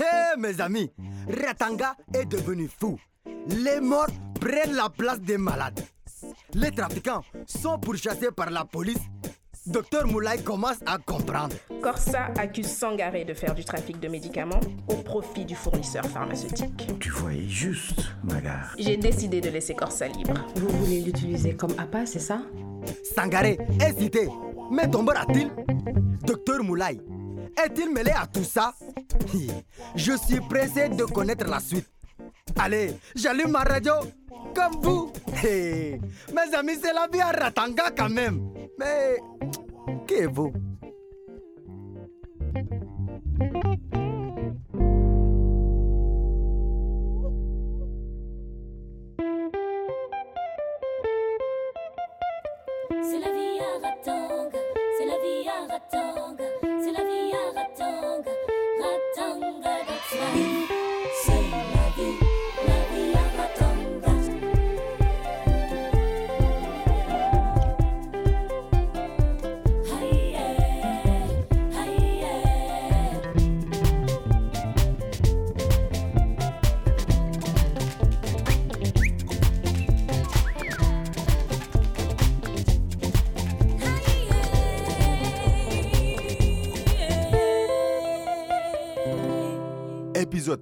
Hé mes amis, Ratanga est devenu fou. Les morts prennent la place des malades. Les trafiquants sont pourchassés par la police. Docteur Moulay commence à comprendre. Corsa accuse Sangaré de faire du trafic de médicaments au profit du fournisseur pharmaceutique. Tu voyais juste, Magar. J'ai décidé de laisser Corsa libre. Vous voulez l'utiliser comme appât, c'est ça? Sangaré est cité. Mais Tombor a-t-il? Docteur Moulay est-il mêlé à tout ça? Je suis pressé de connaître la suite. Allez, j'allume ma radio comme vous. Mes amis, c'est la vie à Ratanga quand même. Mais, qui est vous?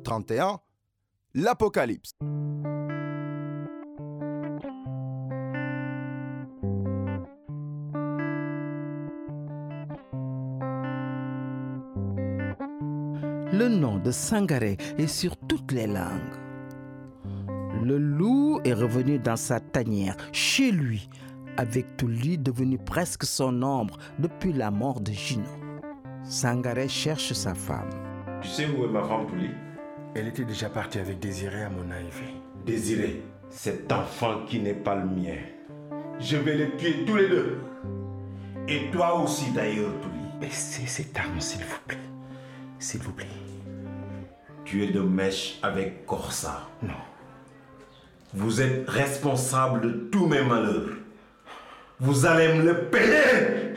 31 L'Apocalypse. Le nom de Sangaré est sur toutes les langues. Le loup est revenu dans sa tanière, chez lui, avec Touli devenu presque son ombre depuis la mort de Gino. Sangaré cherche sa femme. Tu sais où est ma femme Elle était déjà partie avec Désiré à mon arrivée. Désiré, cet enfant qui n'est pas le mien. Je vais les tuer tous les deux. Et toi aussi d'ailleurs, Pouli. Baissez cette arme, s'il vous plaît. S'il vous plaît. Tu es de mèche avec Corsa. Non. Vous êtes responsable de tous mes malheurs. Vous allez me le payer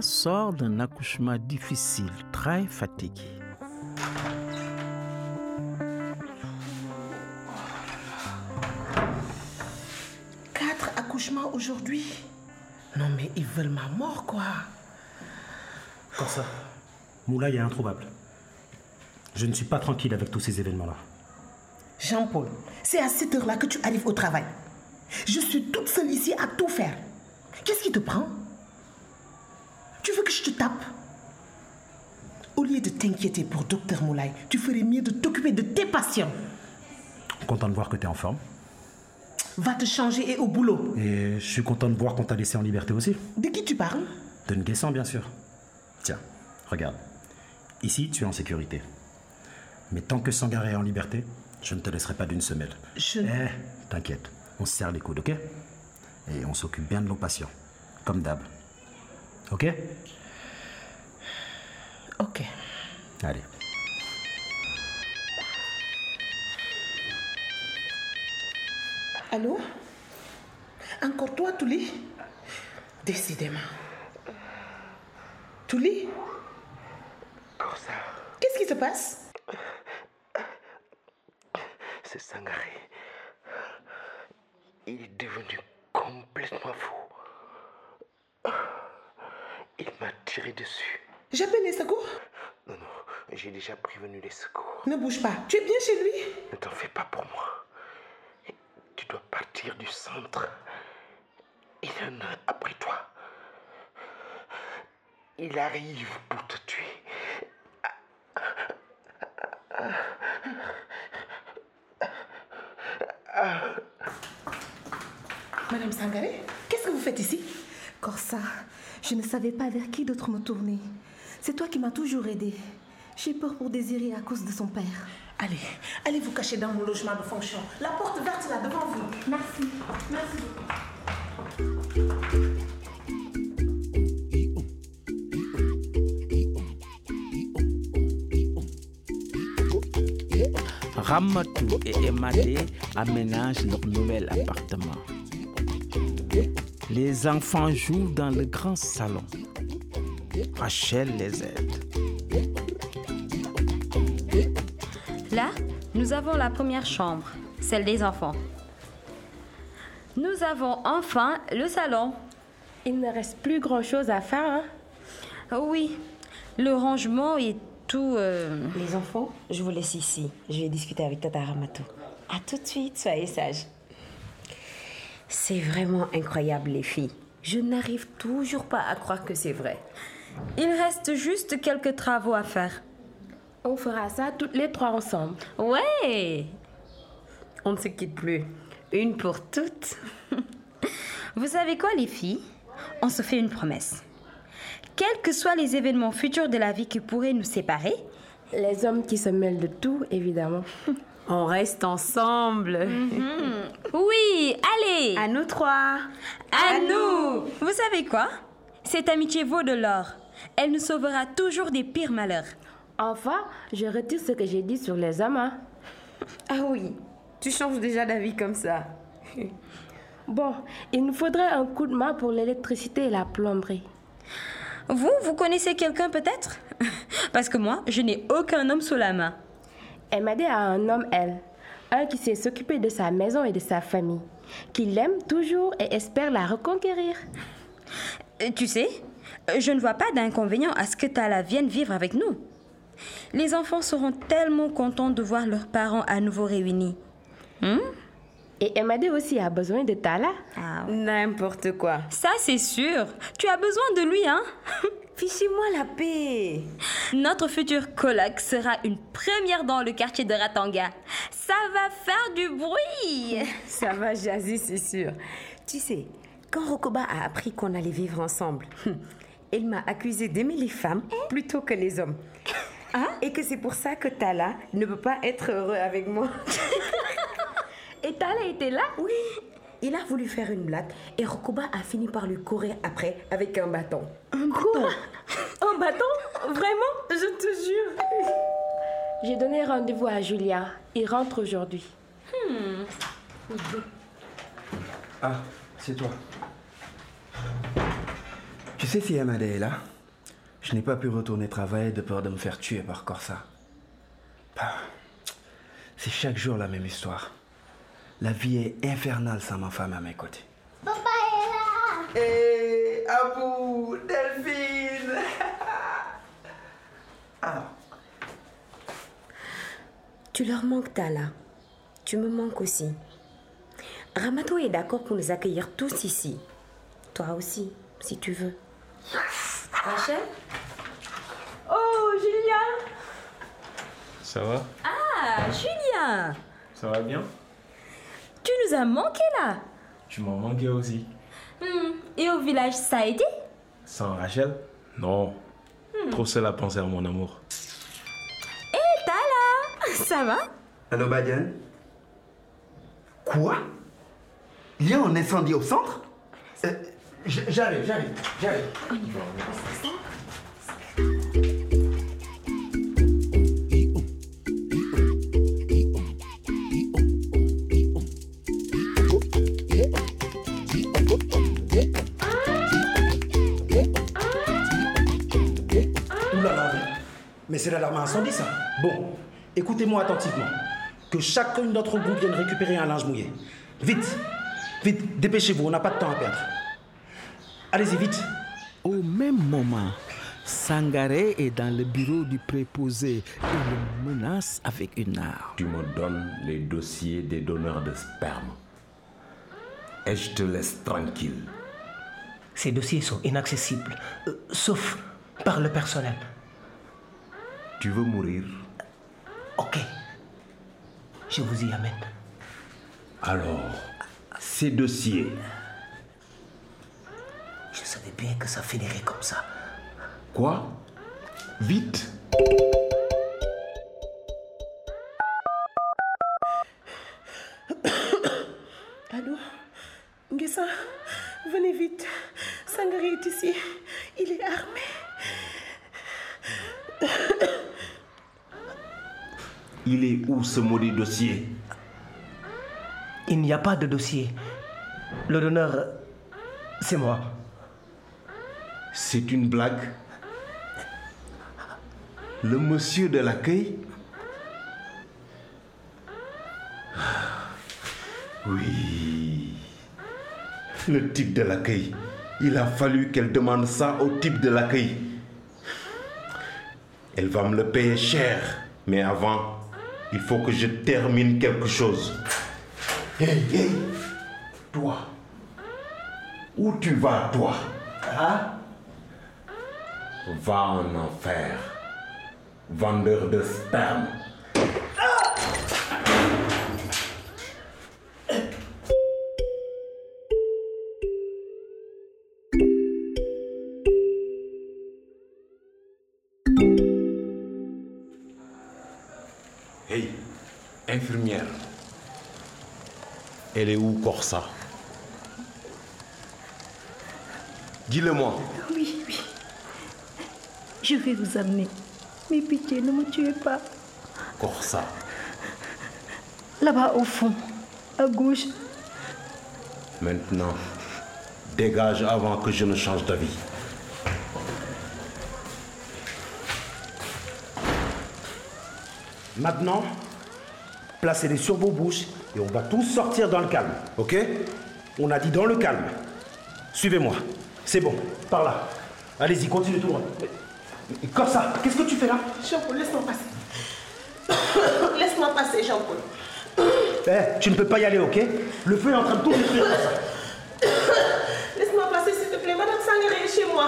Sort d'un accouchement difficile, très fatigué. Quatre accouchements aujourd'hui Non mais ils veulent ma mort quoi Comme ça, Moulay est introuvable. Je ne suis pas tranquille avec tous ces événements-là. Jean-Paul, c'est à cette heure-là que tu arrives au travail. Je suis toute seule ici à tout faire. Qu'est-ce qui te prend? Que je te tape Au lieu de t'inquiéter pour Docteur Moulay, tu ferais mieux de t'occuper de tes patients. Content de voir que tu es en forme. Va te changer et au boulot. Et je suis content de voir qu'on t'a laissé en liberté aussi. De qui tu parles? De Nguessan, bien sûr. Tiens, regarde. Ici, tu es en sécurité. Mais tant que Sangaré est en liberté, je ne te laisserai pas d'une semelle. Je... Eh, t'inquiète. On se serre les coudes, ok? Et on s'occupe bien de nos patients. Comme d'hab. Ok? Ok. Allez. Allô? Encore toi, Touli Décidément. Touli Corsa, Qu'est-ce qui se passe? C'est Sangaré. Il est devenu complètement fou. Il m'a tiré dessus. J'appelle les secours Non, non, j'ai déjà prévenu les secours. Ne bouge pas. Tu es bien chez lui Ne t'en fais pas pour moi. Tu dois partir du centre. Il y en a après toi. Il arrive pour te tuer. Madame Sangaré, qu'est-ce que vous faites ici? Corsa, je ne savais pas vers qui d'autre me tourner. C'est toi qui m'as toujours aidé. J'ai peur pour Désiré à cause de son père. Allez, allez vous cacher dans mon logement de fonction. La porte verte là devant vous. Merci. Merci. Ramatou et Emadé aménagent leur nouvel appartement. Les enfants jouent dans le grand salon. Rachel les aide. Là, nous avons la première chambre, celle des enfants. Nous avons enfin le salon. Il ne reste plus grand-chose à faire, hein? Oui, le rangement et tout... euh, Les enfants, je vous laisse ici. Je vais discuter avec Tata Ramato. À tout de suite, soyez sages. C'est vraiment incroyable, les filles. Je n'arrive toujours pas à croire que c'est vrai. Il reste juste quelques travaux à faire. On fera ça toutes les trois ensemble. Ouais On ne se quitte plus. Une pour toutes. Vous savez quoi, les filles? On se fait une promesse. Quels que soient les événements futurs de la vie qui pourraient nous séparer, Les hommes qui se mêlent de tout, évidemment. On reste ensemble. oui, allez À nous trois. À nous Vous savez quoi? Cette amitié vaut de l'or. Elle nous sauvera toujours des pires malheurs. Enfin, je retire ce que j'ai dit sur les hommes. hein. Ah oui, tu changes déjà d'avis comme ça. Bon, il nous faudrait un coup de main pour l'électricité et la plomberie. Vous, vous connaissez quelqu'un peut-être? Parce que moi, je n'ai aucun homme sous la main. Emadé a un homme, elle. Un qui sait s'occuper de sa maison et de sa famille. Qui l'aime toujours et espère la reconquérir. Euh, Tu sais, euh, je ne vois pas d'inconvénient à ce que Tala vienne vivre avec nous. Les enfants seront tellement contents de voir leurs parents à nouveau réunis. Hmm? Et Emadé aussi a besoin de Tala. Ah, N'importe quoi. Ça, c'est sûr. Tu as besoin de lui, hein Fichez-moi la paix. Notre futur coloc sera une première dans le quartier de Ratanga. Ça va faire du bruit. Ça va jaser, c'est sûr. Tu sais, quand Rokoba a appris qu'on allait vivre ensemble, il m'a accusé d'aimer les femmes plutôt que les hommes. Et que c'est pour ça que Tala ne peut pas être heureux avec moi. Et Tala était là Oui. Il a voulu faire une blague et Rokoba a fini par lui courir après avec un bâton. Un bâton Un bâton Vraiment Je te jure. J'ai donné rendez-vous à Julia. Il rentre aujourd'hui. Ah, c'est toi. Tu sais si Amade est là? Je n'ai pas pu retourner travailler de peur de me faire tuer par Corsa. Bah, c'est chaque jour la même histoire. La vie est infernale sans ma femme à mes côtés. Papa est là Hé, Abou, Delphine Alors, Tu leur manques, Tala. Tu me manques aussi. Ramato est d'accord pour nous accueillir tous ici. Toi aussi, si tu veux. Rachel Oh, Julien Ça va? Ah, Julien Ça va bien? Tu nous as manqué là. Tu m'en manquais aussi. Hmm, Et au village, ça a été? Sans Rachel? Non. Trop seul à penser à mon amour. Et Tala Ça va? Allô Badian Quoi? Il y a un incendie au centre? Euh, J'arrive, j'arrive, j'arrive. Mais c'est l'alarme incendie ça. Bon, écoutez-moi attentivement. Que chacun d'entre vous vienne récupérer un linge mouillé. Vite, vite, dépêchez-vous, on n'a pas de temps à perdre. Allez-y, vite. Au même moment, Sangaré est dans le bureau du préposé et le menace avec une arme. Tu me donnes les dossiers des donneurs de sperme. Et je te laisse tranquille. Ces dossiers sont inaccessibles, euh, sauf par le personnel. Tu veux mourir Ok. Je vous y amène. Alors, ces dossiers, Je savais bien que ça finirait comme ça. quoi? Vite où ce maudit dossier Il n'y a pas de dossier. Le donneur, c'est moi. C'est une blague Le monsieur de l'accueil? Oui. Le type de l'accueil. Il a fallu qu'elle demande ça au type de l'accueil. Elle va me le payer cher. Mais avant, il faut que je termine quelque chose. Hey, hey, toi. Où tu vas, toi? Hein? Va en enfer. Vendeur de sperme. Elle est où, Corsa? Dis-le-moi. Oui, oui. Je vais vous amener. Mais pitié, ne me tuez pas. Corsa. Là-bas au fond, à gauche. Maintenant, dégage avant que je ne change d'avis. Maintenant, placez-les sur vos bouches et on va tous sortir dans le calme, ok? On a dit dans le calme. Suivez-moi. C'est bon, par là. Allez-y, continue tout droit. Mais- Comme ça, qu'est-ce que tu fais là? Jean-Paul, laisse-moi passer. laisse-moi passer, Jean-Paul. Eh, tu ne peux pas y aller, ok? Le feu est en train de tout détruire. comme ça. Laisse-moi passer, s'il te plaît. Madame Sangaré est chez moi.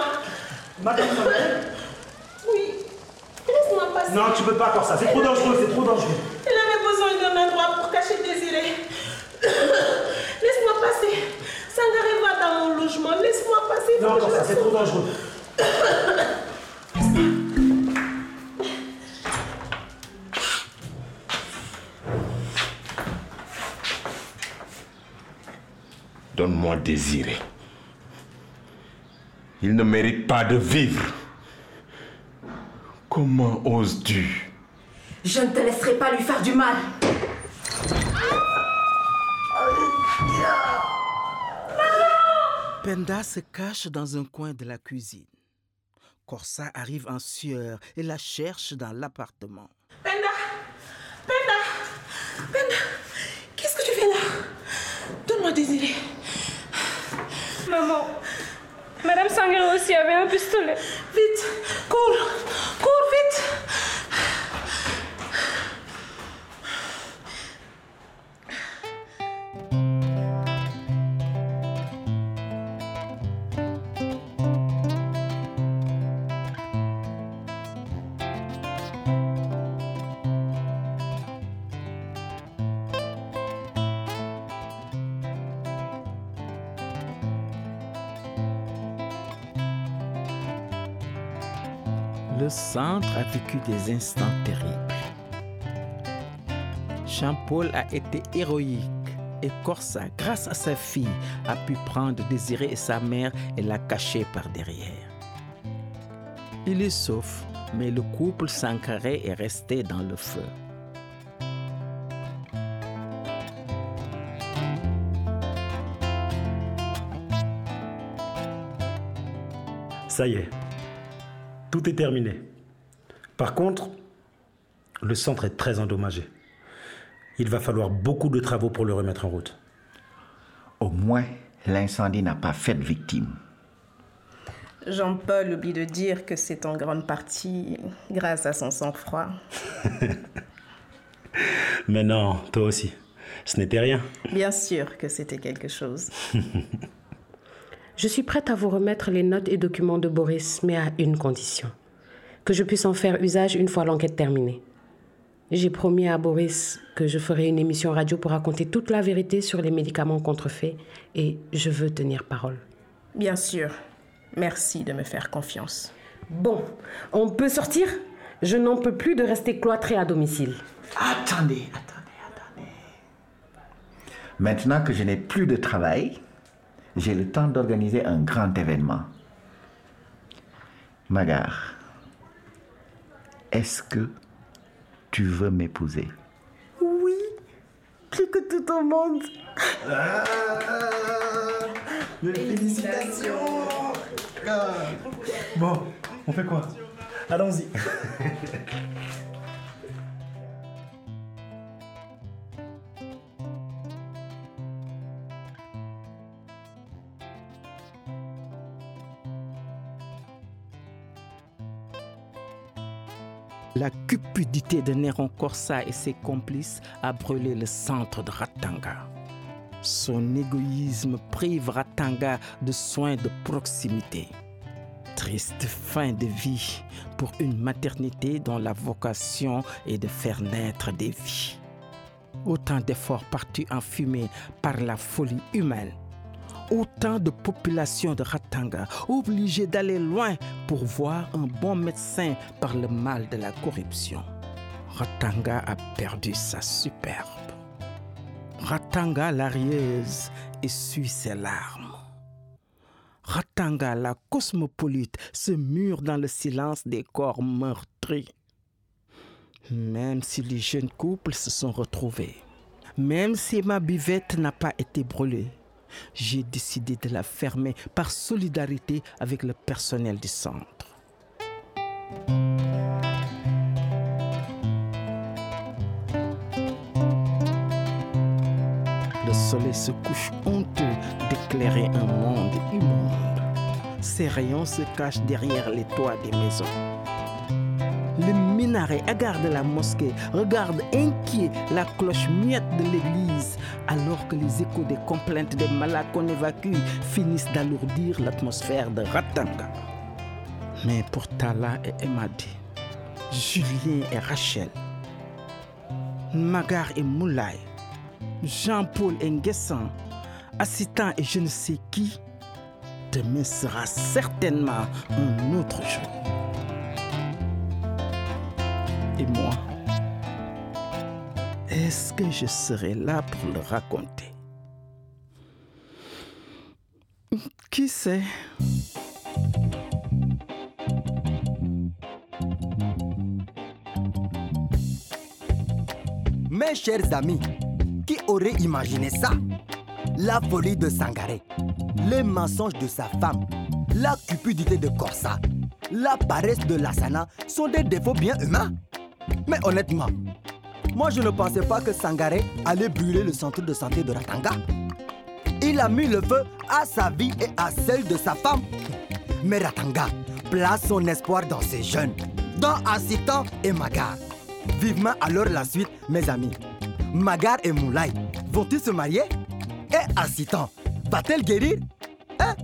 Madame Sangaré? Oui. Laisse-moi passer. Non, tu peux pas faire ça. C'est trop dangereux, c'est trop dangereux. Elle avait besoin d'un endroit pour Laisse-moi passer. Sangaré va dans mon logement. Laisse-moi passer. Non, comme ça, c'est trop dangereux. Donne-moi désiré. Il ne mérite pas de vivre. Comment oses-tu? Je ne te laisserai pas lui faire du mal. Penda se cache dans un coin de la cuisine. Corsa arrive en sueur et la cherche dans l'appartement. Penda Penda Penda Qu'est-ce que tu fais là? Donne-moi Désiré. Maman, Madame Sangaré aussi avait un pistolet. Vite, cours, cours vite. Centre a vécu des instants terribles. Jean-Paul a été héroïque et Corsa, grâce à sa fille, a pu prendre Désiré et sa mère et la cacher par derrière. Il est sauf, mais le couple Sankaré est resté dans le feu. Ça y est. Tout est terminé. Par contre, le centre est très endommagé. Il va falloir beaucoup de travaux pour le remettre en route. Au moins, l'incendie n'a pas fait de victime. Jean-Paul oublie de dire que c'est en grande partie grâce à son sang-froid. Mais non, toi aussi. Ce n'était rien. Bien sûr que c'était quelque chose. Je suis prête à vous remettre les notes et documents de Boris, mais à une condition. Que je puisse en faire usage une fois l'enquête terminée. J'ai promis à Boris que je ferai une émission radio pour raconter toute la vérité sur les médicaments contrefaits et je veux tenir parole. Bien sûr. Merci de me faire confiance. Bon, on peut sortir? Je n'en peux plus de rester cloîtré à domicile. Attendez, attendez, attendez. Maintenant que je n'ai plus de travail, j'ai le temps d'organiser un grand événement. Magar, est-ce que tu veux m'épouser? Oui, plus que tout au monde. Félicitations Bon, on fait quoi? Allons-y. La cupidité de Néron Corsa et ses complices a brûlé le centre de Ratanga. Son égoïsme prive Ratanga de soins de proximité. Triste fin de vie pour une maternité dont la vocation est de faire naître des vies. Autant d'efforts partis en fumée par la folie humaine. Autant de populations de Ratanga obligées d'aller loin pour voir un bon médecin par le mal de la corruption. Ratanga a perdu sa superbe. Ratanga la rieuse essuie ses larmes. Ratanga la cosmopolite se mure dans le silence des corps meurtris. Même si les jeunes couples se sont retrouvés, même si ma buvette n'a pas été brûlée, j'ai décidé de la fermer par solidarité avec le personnel du centre. Le soleil se couche honteux d'éclairer un monde immonde. Ses rayons se cachent derrière les toits des maisons. Le minaret hagard de la mosquée regarde inquiet la cloche muette de l'église alors que les échos des complaintes des malades qu'on évacue finissent d'alourdir l'atmosphère de Ratanga. Mais pour Tala et Emadi, Julien et Rachel, Magar et Moulay, Jean-Paul et Nguessan, Assitan et je ne sais qui, demain sera certainement un autre jour. Et moi, est-ce que je serai là pour le raconter? Qui sait? Mes chers amis, qui aurait imaginé ça? La folie de Sangaré, les mensonges de sa femme, la cupidité de Corsa, la paresse de Lassana sont des défauts bien humains. Mais honnêtement, moi je ne pensais pas que Sangaré allait brûler le centre de santé de Ratanga. Il a mis le feu à sa vie et à celle de sa femme. Mais Ratanga place son espoir dans ses jeunes, dans Assitan et Magar. Vivement alors la suite, mes amis. Magar et Moulay vont-ils se marier? Et Assitan va-t-elle guérir? Hein?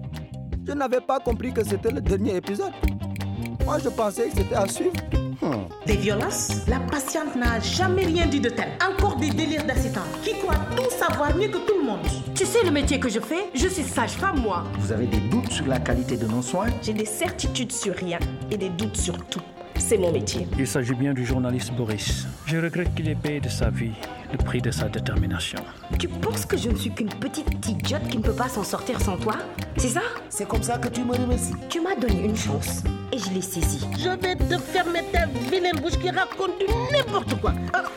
Je n'avais pas compris que c'était le dernier épisode. Moi, je pensais que c'était à suivre. Hmm. Des violences La patiente n'a jamais rien dit de tel. Encore des délires d'assistant qui croit tout savoir mieux que tout le monde. Tu sais le métier que je fais? Je suis sage-femme, moi. Vous avez des doutes sur la qualité de nos soins? J'ai des certitudes sur rien et des doutes sur tout. C'est mon métier. Il s'agit bien du journaliste Boris. Je regrette qu'il ait payé de sa vie le prix de sa détermination. Tu penses que je ne suis qu'une petite idiote qui ne peut pas s'en sortir sans toi? C'est ça? C'est comme ça que tu me remercies. Tu m'as donné une chance et je l'ai saisie. Je vais te fermer ta vilaine bouche qui raconte du n'importe quoi. Alors,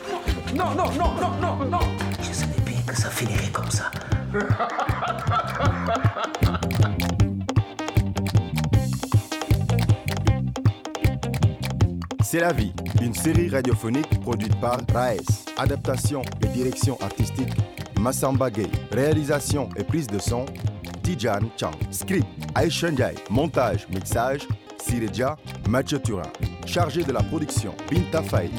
non, non, non, non, non, non. Je savais bien que ça finirait comme ça. C'est la vie, une série radiophonique produite par Raes. Adaptation et direction artistique, Massamba Gay. Réalisation et prise de son, Tijan Chang. Script, Aishan. Montage, mixage, Sireja, Mathieu Turin. Chargé de la production, Binta Faye.